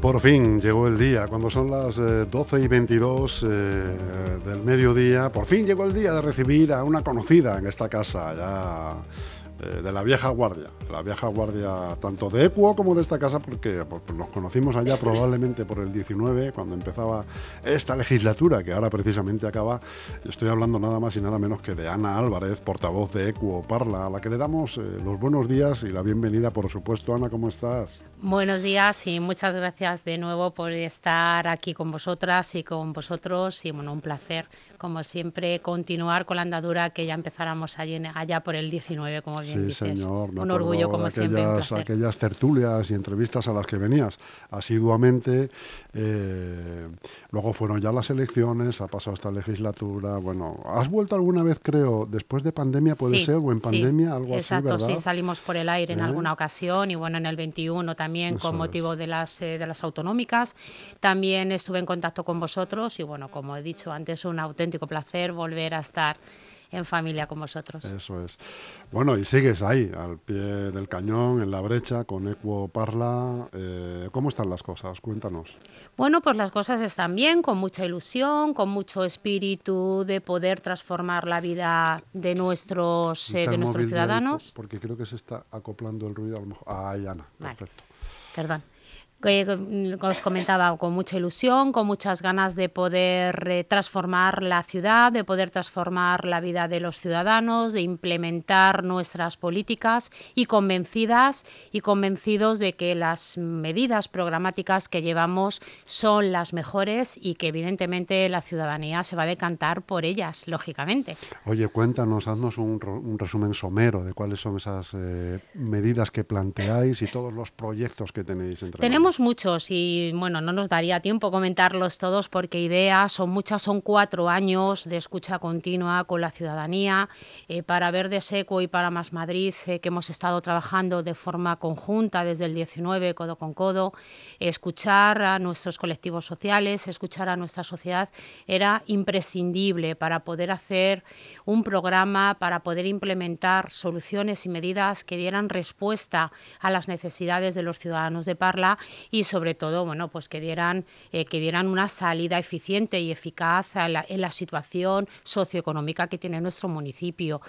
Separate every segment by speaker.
Speaker 1: Por fin llegó el día, cuando son las 12 eh, y 22 eh, del mediodía, por fin llegó el día de recibir a una conocida en esta casa, ya eh, de la vieja guardia, la vieja guardia tanto de Equo como de esta casa, porque pues, nos conocimos allá probablemente por el 19, cuando empezaba esta legislatura, que ahora precisamente acaba. Estoy hablando nada más y nada menos que de Ana Álvarez, portavoz de Equo Parla, a la que le damos eh, los buenos días y la bienvenida, por supuesto. Ana, ¿cómo estás?
Speaker 2: Buenos días y muchas gracias de nuevo por estar aquí con vosotras y con vosotros. Y bueno, un placer como siempre, continuar con la andadura que ya empezáramos allá por el 19, como bien
Speaker 1: sí, Señor,
Speaker 2: un orgullo, como siempre.
Speaker 1: aquellas tertulias y entrevistas a las que venías asiduamente. Eh, luego fueron ya las elecciones, ha pasado esta legislatura. Bueno, ¿has vuelto alguna vez, creo, después de pandemia, puede ser, o en pandemia, algo
Speaker 2: exacto,
Speaker 1: así,
Speaker 2: sí, salimos por el aire en ¿Eh? alguna ocasión y bueno, en el 21 también con motivo de las, eh, de las autonómicas. También estuve en contacto con vosotros y bueno, como he dicho antes, un auténtico placer volver a estar en familia con vosotros.
Speaker 1: Eso es. Bueno, y sigues ahí, al pie del cañón, en la brecha, con Equo Parla. Eh, ¿Cómo están las cosas? Cuéntanos.
Speaker 2: Bueno, pues las cosas están bien, con mucha ilusión, con mucho espíritu de poder transformar la vida de nuestros, eh, de nuestros ciudadanos.
Speaker 1: porque creo que se está acoplando el ruido a lo mejor. Ah, Ana, perfecto.
Speaker 2: Perdón que os comentaba, con mucha ilusión, con muchas ganas de poder eh, transformar la ciudad, de poder transformar la vida de los ciudadanos, de implementar nuestras políticas y convencidas y convencidos de que las medidas programáticas que llevamos son las mejores y que evidentemente la ciudadanía se va a decantar por ellas, lógicamente.
Speaker 1: Oye, cuéntanos, haznos un, resumen somero de cuáles son esas eh, medidas que planteáis y todos los proyectos que tenéis entre
Speaker 2: Tenemos muchos y bueno, no nos daría tiempo comentarlos todos porque ideas son muchas, son cuatro años de escucha continua con la ciudadanía eh, para ver de Seco y para Más Madrid eh, que hemos estado trabajando de forma conjunta desde el 19, codo con codo, escuchar a nuestros colectivos sociales, escuchar a nuestra sociedad era imprescindible para poder hacer un programa, para poder implementar soluciones y medidas que dieran respuesta a las necesidades de los ciudadanos de Parla y sobre todo bueno pues que dieran eh, que dieran una salida eficiente y eficaz en la situación socioeconómica que tiene nuestro municipio.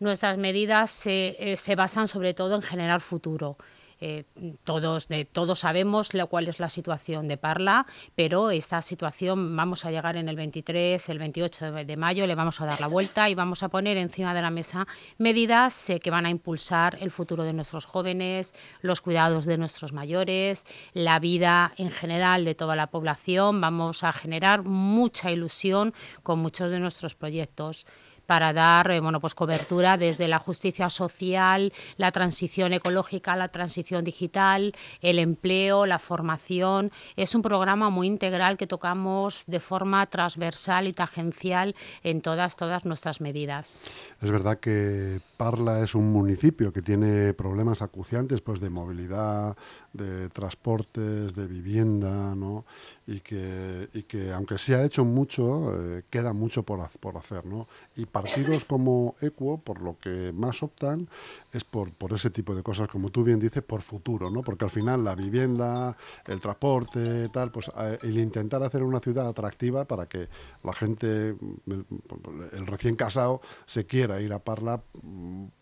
Speaker 2: Nuestras medidas eh, se basan sobre todo en generar futuro. Eh, todos, de, todos sabemos lo, cuál es la situación de Parla, pero esta situación vamos a llegar en el 23, el 28 de, mayo, le vamos a dar la vuelta y vamos a poner encima de la mesa medidas eh, que van a impulsar el futuro de nuestros jóvenes, los cuidados de nuestros mayores, la vida en general de toda la población. Vamos a generar mucha ilusión con muchos de nuestros proyectos para dar eh, bueno, pues cobertura desde la justicia social, la transición ecológica, la transición digital, el empleo, la formación. Es un programa muy integral que tocamos de forma transversal y tangencial en todas, todas nuestras medidas.
Speaker 1: Es verdad que Parla es un municipio que tiene problemas acuciantes pues, de movilidad, de transportes, de vivienda, ¿no? y, que, y que aunque se ha hecho mucho, eh, queda mucho por, por hacer. ¿no? Y partidos como Equo, por lo que más optan, es por, por ese tipo de cosas, como tú bien dices, por futuro, ¿no? porque al final la vivienda, el transporte, tal, pues eh, el intentar hacer una ciudad atractiva para que la gente, el recién casado, se quiera ir a Parla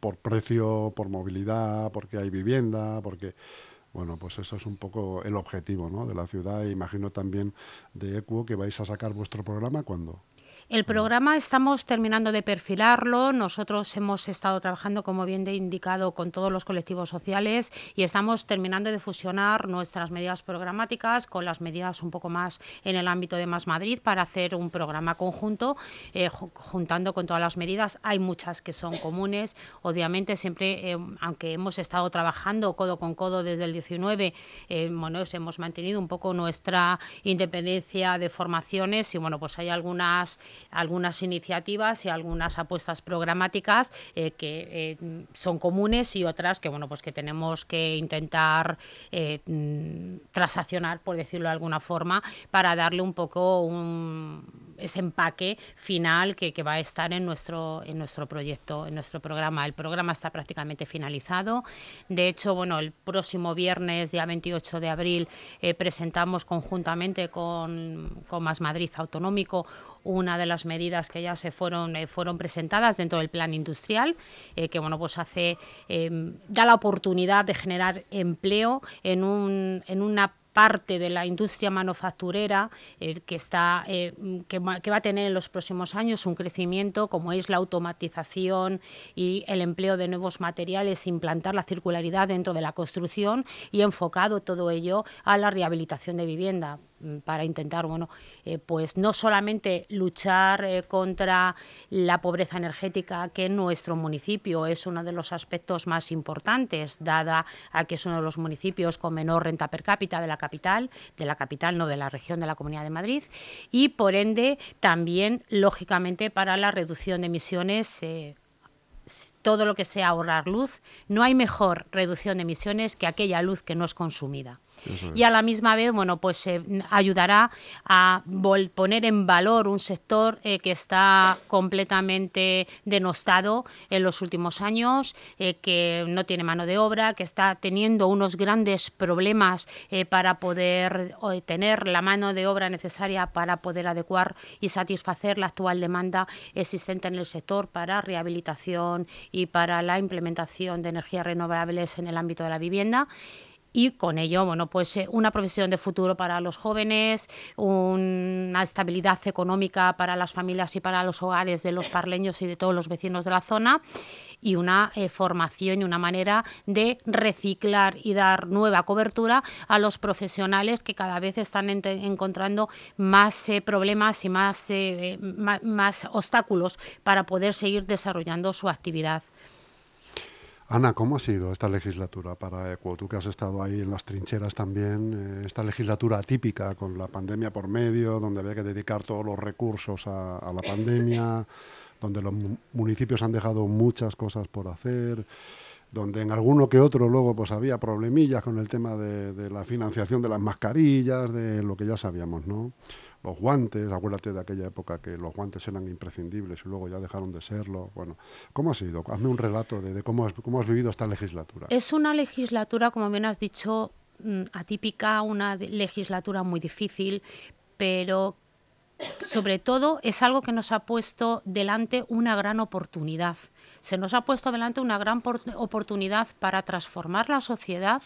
Speaker 1: por precio, por movilidad, porque hay vivienda, porque bueno, pues eso es un poco el objetivo ¿no? de la ciudad e imagino también de ECUO que vais a sacar vuestro programa cuando.
Speaker 2: El programa estamos terminando de perfilarlo. Nosotros hemos estado trabajando, como bien he indicado, con todos los colectivos sociales y estamos terminando de fusionar nuestras medidas programáticas con las medidas un poco más en el ámbito de Más Madrid para hacer un programa conjunto, eh, juntando con todas las medidas. Hay muchas que son comunes. Obviamente, siempre, eh, aunque hemos estado trabajando codo con codo desde el 19, eh, bueno, hemos mantenido un poco nuestra independencia de formaciones y, bueno, pues hay algunas algunas iniciativas y algunas apuestas programáticas eh, que eh, son comunes y otras que bueno pues que tenemos que intentar eh, mm, transaccionar por decirlo de alguna forma para darle un poco un ese empaque final que, va a estar en nuestro, en nuestro proyecto, en nuestro programa. El programa está prácticamente finalizado. De hecho, bueno, el próximo viernes, día 28 de abril, eh, presentamos conjuntamente con, con Más Madrid Autonómico una de las medidas que ya se fueron, eh, fueron presentadas dentro del plan industrial, eh, que bueno, pues hace, da la oportunidad de generar empleo en, un, en una parte de la industria manufacturera eh, que, está, eh, que, va, a tener en los próximos años un crecimiento como es la automatización y el empleo de nuevos materiales, implantar la circularidad dentro de la construcción y enfocado todo ello a la rehabilitación de vivienda. Mm, para intentar, bueno, eh, pues no solamente luchar eh, contra la pobreza energética, que en nuestro municipio es uno de los aspectos más importantes, dada a que es uno de los municipios con menor renta per cápita de la capital, de la capital, no de la región de la Comunidad de Madrid, y por ende también, lógicamente, para la reducción de emisiones. Eh, todo lo que sea ahorrar luz, no hay mejor reducción de emisiones que aquella luz que no es consumida y a la misma vez, bueno, pues eh, ayudará a poner en valor un sector eh, que está completamente denostado en los últimos años, eh, que no tiene mano de obra, que está teniendo unos grandes problemas para poder tener la mano de obra necesaria para poder adecuar y satisfacer la actual demanda existente en el sector para rehabilitación y para la implementación de energías renovables en el ámbito de la vivienda y con ello, bueno, pues eh, una profesión de futuro para los jóvenes, una estabilidad económica para las familias y para los hogares de los parleños y de todos los vecinos de la zona y una eh, formación y una manera de reciclar y dar nueva cobertura a los profesionales que cada vez están encontrando más eh, problemas y más, más obstáculos para poder seguir desarrollando su actividad.
Speaker 1: Ana, ¿cómo ha sido esta legislatura para ECUO? Tú que has estado ahí en las trincheras también, eh, esta legislatura atípica con la pandemia por medio, donde había que dedicar todos los recursos a, la pandemia, donde los municipios han dejado muchas cosas por hacer, donde en alguno que otro luego pues había problemillas con el tema de, de la financiación de las mascarillas, de lo que ya sabíamos, ¿no? Los guantes, acuérdate de aquella época que los guantes eran imprescindibles y luego ya dejaron de serlo. Bueno, ¿cómo ha sido? Hazme un relato de, cómo, has, cómo has vivido esta legislatura.
Speaker 2: Es una legislatura, como bien has dicho, mm, atípica, una legislatura muy difícil, pero sobre todo es algo que nos ha puesto delante una gran oportunidad se nos ha puesto delante una gran oportunidad para transformar la sociedad,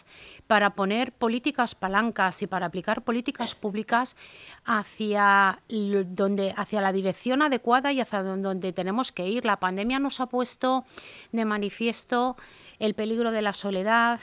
Speaker 2: para poner políticas palancas y para aplicar políticas públicas hacia, donde, hacia la dirección adecuada y hacia donde tenemos que ir. La pandemia nos ha puesto de manifiesto el peligro de la soledad,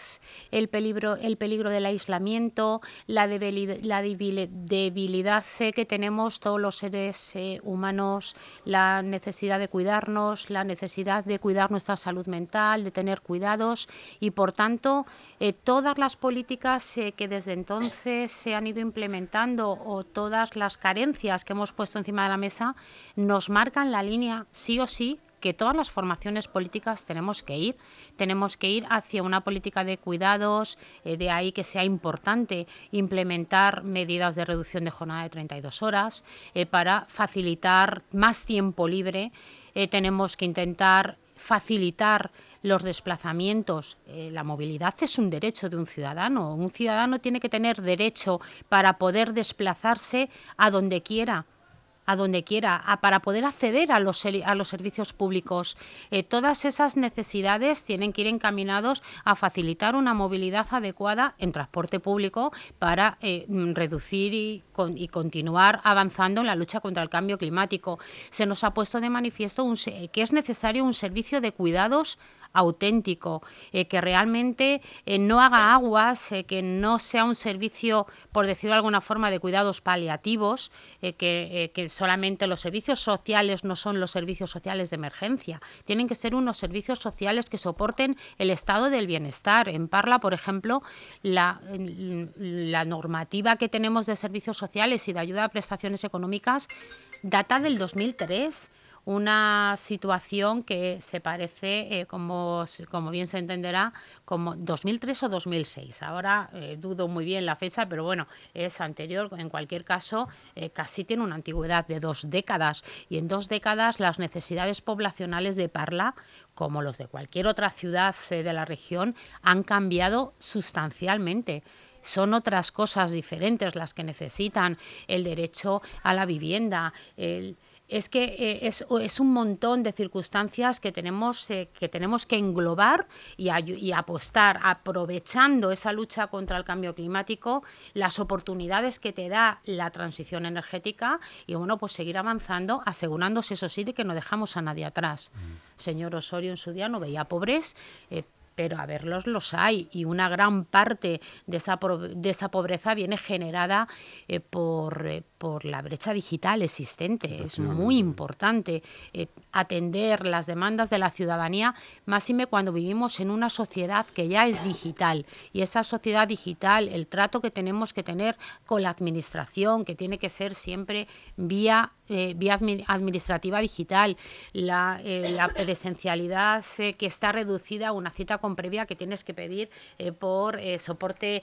Speaker 2: el peligro, el peligro del aislamiento, la debilidad, debilidad que tenemos todos los seres eh, humanos, la necesidad de cuidarnos, la necesidad de cuidar nuestra salud mental, de tener cuidados y, por tanto, eh, todas las políticas eh, que desde entonces se han ido implementando o todas las carencias que hemos puesto encima de la mesa nos marcan la línea sí o sí que todas las formaciones políticas tenemos que ir. Tenemos que ir hacia una política de cuidados, eh, de ahí que sea importante implementar medidas de reducción de jornada de 32 horas para facilitar más tiempo libre. Tenemos que intentar facilitar los desplazamientos. la movilidad es un derecho de un ciudadano. Un ciudadano tiene que tener derecho para poder desplazarse a donde quiera a donde quiera, para poder acceder a los, a los servicios públicos. Eh, todas esas necesidades tienen que ir encaminados a facilitar una movilidad adecuada en transporte público para eh, mm, reducir y, y, continuar avanzando en la lucha contra el cambio climático. Se nos ha puesto de manifiesto un, que es necesario un servicio de cuidados auténtico, eh, que realmente eh, no haga aguas, eh, que no sea un servicio, por decirlo de alguna forma, de cuidados paliativos, que, solamente los servicios sociales no son los servicios sociales de emergencia, tienen que ser unos servicios sociales que soporten el estado del bienestar. En Parla, por ejemplo, la, la normativa que tenemos de servicios sociales y de ayuda a prestaciones económicas data del 2003 una situación que se parece, eh, como, como bien se entenderá, como 2003 o 2006. Ahora eh, dudo muy bien la fecha, pero bueno, es anterior. En cualquier caso, eh, casi tiene una antigüedad de dos décadas. Y en dos décadas las necesidades poblacionales de Parla, como los de cualquier otra ciudad de la región, han cambiado sustancialmente son otras cosas diferentes las que necesitan el derecho a la vivienda, el, es que eh, es, un montón de circunstancias que tenemos, eh, que, tenemos que englobar y, y, apostar, aprovechando esa lucha contra el cambio climático, las oportunidades que te da la transición energética y bueno, pues seguir avanzando, asegurándose eso sí de que no dejamos a nadie atrás. Mm. Señor Osorio en su día no veía pobres. Eh, pero a verlos los hay y una gran parte de esa, de esa pobreza viene generada por, por la brecha digital existente. Es muy importante eh, atender las demandas de la ciudadanía, máxime cuando vivimos en una sociedad que ya es digital. Y esa sociedad digital, el trato que tenemos que tener con la administración, que tiene que ser siempre vía eh, vía administrativa digital, la, eh, presencialidad que está reducida a una cita con previa que tienes que pedir por soporte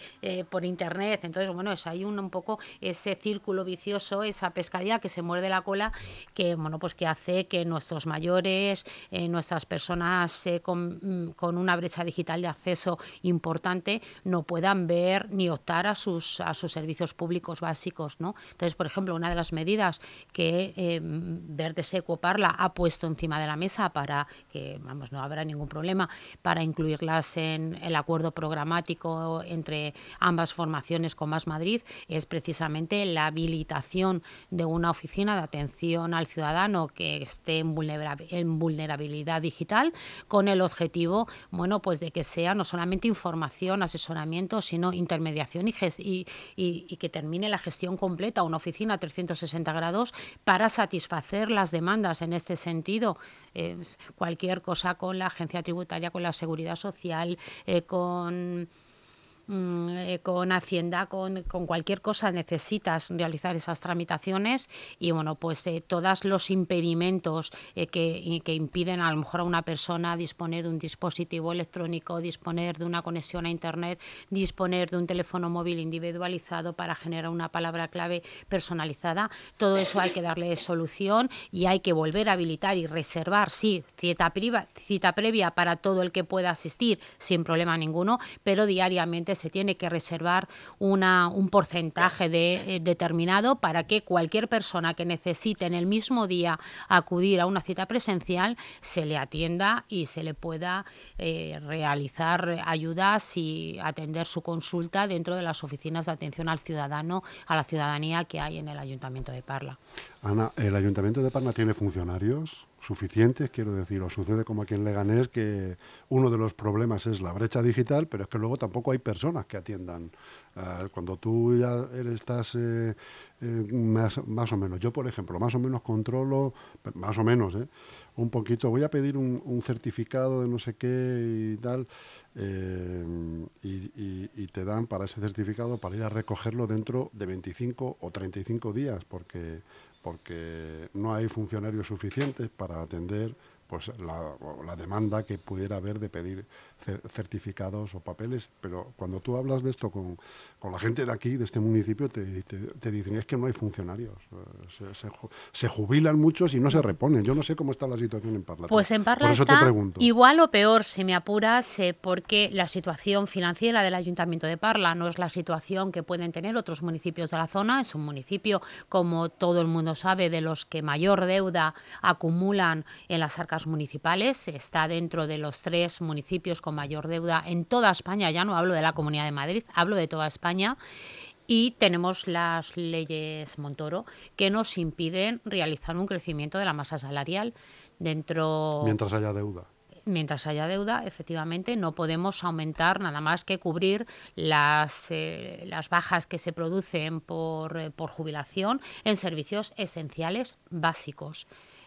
Speaker 2: por internet. Entonces, bueno, es ahí un, un poco ese círculo vicioso esa pescadilla que se muerde la cola, que bueno, pues que hace que nuestros mayores, eh, nuestras personas eh, mm, con, una brecha digital de acceso importante no puedan ver ni optar a sus a sus servicios públicos básicos, ¿no? Entonces, por ejemplo, una de las medidas que eh, Verde Seco Parla ha puesto encima de la mesa para que, vamos, no habrá ningún problema para incluirlas en el acuerdo programático entre ambas formaciones con Más Madrid es precisamente la habilitación de una oficina de atención al ciudadano que esté en, vulnerabilidad digital con el objetivo, bueno, pues de que sea no solamente información, asesoramiento, sino intermediación y, y, que termine la gestión completa, una oficina a 360 grados para satisfacer las demandas en este sentido. cualquier cosa con la agencia tributaria, con la seguridad social, eh, con con Hacienda, con, cualquier cosa necesitas realizar esas tramitaciones y bueno, pues eh, todos los impedimentos eh, que, que, impiden a lo mejor a una persona disponer de un dispositivo electrónico, disponer de una conexión a Internet, disponer de un teléfono móvil individualizado para generar una palabra clave personalizada, todo eso hay que darle solución y hay que volver a habilitar y reservar, sí, cita, cita previa para todo el que pueda asistir sin problema ninguno, pero diariamente se tiene que reservar una, un porcentaje de, eh, determinado para que cualquier persona que necesite en el mismo día acudir a una cita presencial se le atienda y se le pueda eh, realizar ayudas y atender su consulta dentro de las oficinas de atención al ciudadano, a la ciudadanía que hay en el Ayuntamiento de Parla.
Speaker 1: Ana, ¿el Ayuntamiento de Parla tiene funcionarios? Suficientes, quiero decir, o sucede como aquí en Leganés que uno de los problemas es la brecha digital, pero es que luego tampoco hay personas que atiendan. Eh, cuando tú ya estás eh, eh, más, o menos, yo por ejemplo, más o menos controlo, más o menos, un poquito, voy a pedir un, certificado de no sé qué y tal, y te dan para ese certificado para ir a recogerlo dentro de 25 o 35 días, porque porque no hay funcionarios suficientes para atender pues la, la, demanda que pudiera haber de pedir certificados o papeles, pero cuando tú hablas de esto con, con la gente de aquí, de este municipio, te, te, dicen es que no hay funcionarios, eh, se, se, jubilan muchos y no se reponen. Yo no sé cómo está la situación en Parla.
Speaker 2: Pues en Parla está igual o peor, si me apuras, eh, porque la situación financiera del Ayuntamiento de Parla no es la situación que pueden tener otros municipios de la zona, es un municipio, como todo el mundo sabe, de los que mayor deuda acumulan en las arcas municipales, está dentro de los tres municipios con mayor deuda en toda España, ya no hablo de la Comunidad de Madrid, hablo de toda España. Y tenemos las leyes Montoro que nos impiden realizar un crecimiento de la masa salarial dentro...
Speaker 1: Mientras haya deuda
Speaker 2: mientras haya deuda, efectivamente, no podemos aumentar nada más que cubrir las, eh, las bajas que se producen por, eh, por, jubilación en servicios esenciales básicos.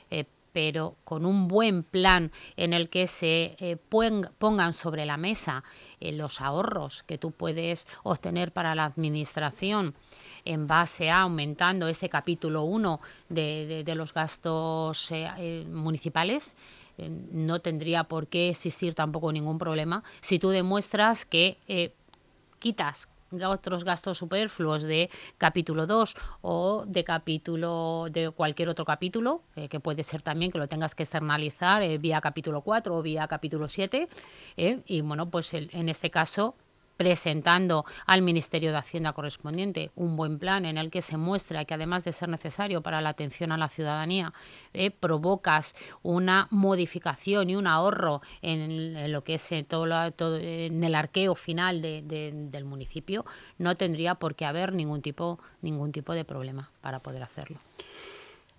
Speaker 2: Eh, pero con un buen plan en el que se eh, pongan sobre la mesa eh, los ahorros que tú puedes obtener para la administración en base a aumentando ese capítulo 1 de, los gastos eh, municipales, no tendría por qué existir tampoco ningún problema si tú demuestras que quitas otros gastos superfluos de capítulo 2 o de capítulo de cualquier otro capítulo, eh, que puede ser también que lo tengas que externalizar eh, vía capítulo 4 o vía capítulo 7. Eh, y bueno, pues en este caso presentando al Ministerio de Hacienda correspondiente un buen plan en el que se muestra que además de ser necesario para la atención a la ciudadanía, eh, provocas una modificación y un ahorro en, lo que es eh, todo, en el arqueo final del municipio, no tendría por qué haber ningún tipo, ningún tipo de problema para poder hacerlo.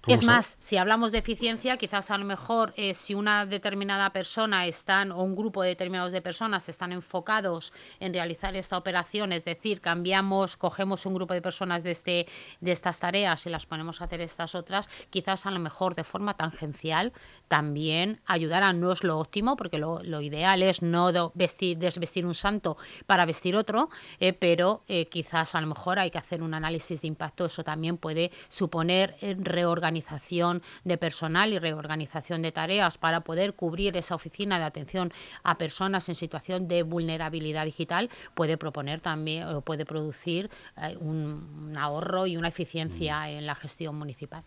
Speaker 2: Es más, si hablamos de eficiencia, quizás a lo mejor eh, si una determinada persona están o un grupo determinado de personas están enfocados en realizar esta operación, es decir, cambiamos, cogemos un grupo de personas de este de estas tareas y las ponemos a hacer estas otras, quizás a lo mejor de forma tangencial también ayudará, no es lo óptimo, porque lo, ideal es no vestir, desvestir un santo para vestir otro, eh, pero eh, quizás a lo mejor hay que hacer un análisis de impacto, eso también puede suponer reorganización reorganización de personal y reorganización de tareas para poder cubrir esa oficina de atención a personas en situación de vulnerabilidad digital, puede proponer también o puede producir eh, un, ahorro y una eficiencia mm. en la gestión municipal.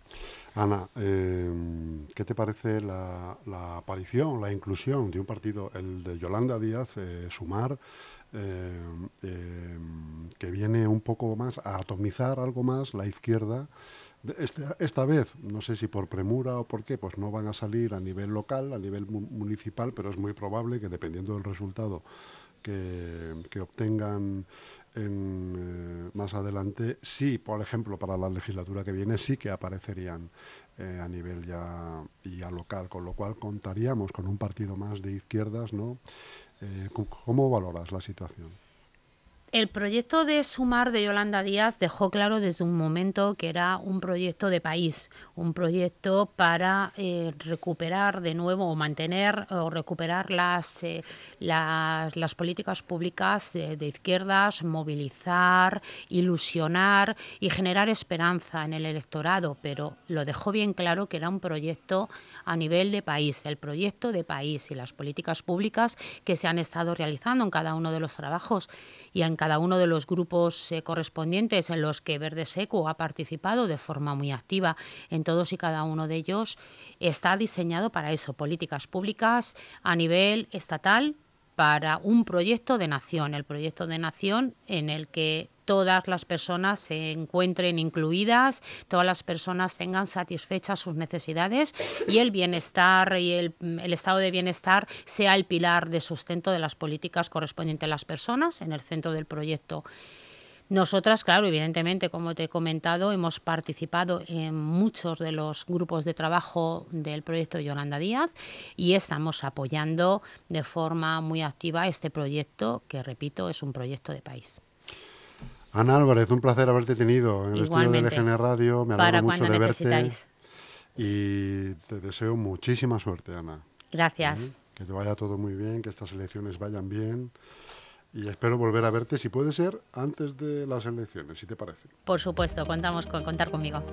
Speaker 1: Ana, eh, ¿qué te parece la, aparición, la inclusión de un partido, el de Yolanda Díaz, eh, Sumar, que viene un poco más a atomizar algo más la izquierda? Este, esta vez, no sé si por premura o por qué, pues no van a salir a nivel local, a nivel municipal, pero es muy probable que dependiendo del resultado que, obtengan en, eh, más adelante, sí, por ejemplo, para la legislatura que viene, sí que aparecerían eh, a nivel ya, ya local, con lo cual contaríamos con un partido más de izquierdas, ¿no? Eh, ¿Cómo valoras la situación?
Speaker 2: El proyecto de Sumar de Yolanda Díaz dejó claro desde un momento que era un proyecto de país, un proyecto para eh, recuperar de nuevo o mantener o recuperar las, eh, las, políticas públicas de, izquierdas, movilizar, ilusionar y generar esperanza en el electorado, pero lo dejó bien claro que era un proyecto a nivel de país, el proyecto de país y las políticas públicas que se han estado realizando en cada uno de los trabajos. Y en cada uno de los grupos eh, correspondientes en los que Verde Seco ha participado de forma muy activa. En todos y cada uno de ellos, está diseñado para eso, políticas públicas a nivel estatal para un proyecto de nación, el proyecto de nación en el que todas las personas se encuentren incluidas, todas las personas tengan satisfechas sus necesidades y el bienestar y el, estado de bienestar sea el pilar de sustento de las políticas correspondientes a las personas en el centro del proyecto. Nosotras, claro, evidentemente, como te he comentado, hemos participado en muchos de los grupos de trabajo del proyecto Yolanda Díaz y estamos apoyando de forma muy activa este proyecto, que repito, es un proyecto de país.
Speaker 1: Ana Álvarez, un placer haberte tenido en el estudio de LGN Radio. Me alegro mucho de verte. Y te deseo muchísima suerte, Ana.
Speaker 2: Gracias.
Speaker 1: ¿Eh? Que te vaya todo muy bien, que estas elecciones vayan bien. Y espero volver a verte, si puede ser, antes de las elecciones, si te parece.
Speaker 2: Por supuesto, contamos con contar conmigo.